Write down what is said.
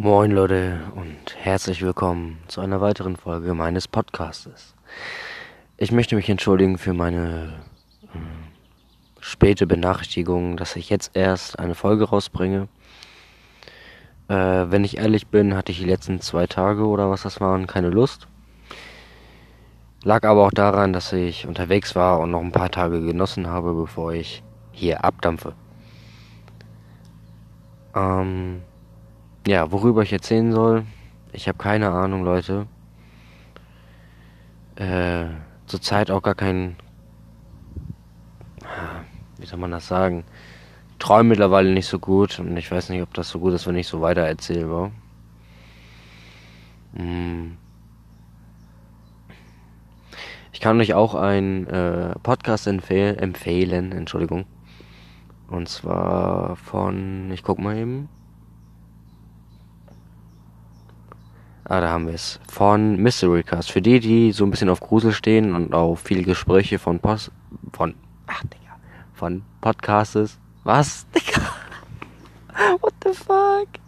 Moin Leute und herzlich willkommen zu einer weiteren Folge meines Podcastes. Ich möchte mich entschuldigen für meine äh, späte Benachrichtigung, dass ich jetzt erst eine Folge rausbringe. Äh, wenn ich ehrlich bin, hatte ich die letzten zwei Tage oder was das waren keine Lust. Lag aber auch daran, dass ich unterwegs war und noch ein paar Tage genossen habe, bevor ich hier abdampfe. Ähm, ja, worüber ich erzählen soll, ich habe keine Ahnung, Leute. Äh, zurzeit auch gar kein. Wie soll man das sagen? Ich träume mittlerweile nicht so gut und ich weiß nicht, ob das so gut ist, wenn ich so weiter erzähle. Hm. Ich kann euch auch einen äh, Podcast empfehl empfehlen, Entschuldigung. Und zwar von, ich guck mal eben. Ah, da haben wir es. Von Mystery Cast. Für die, die so ein bisschen auf Grusel stehen und auf viele Gespräche von Post. von. Ach, Digga. Von Podcasts. Was? Digga. What the fuck?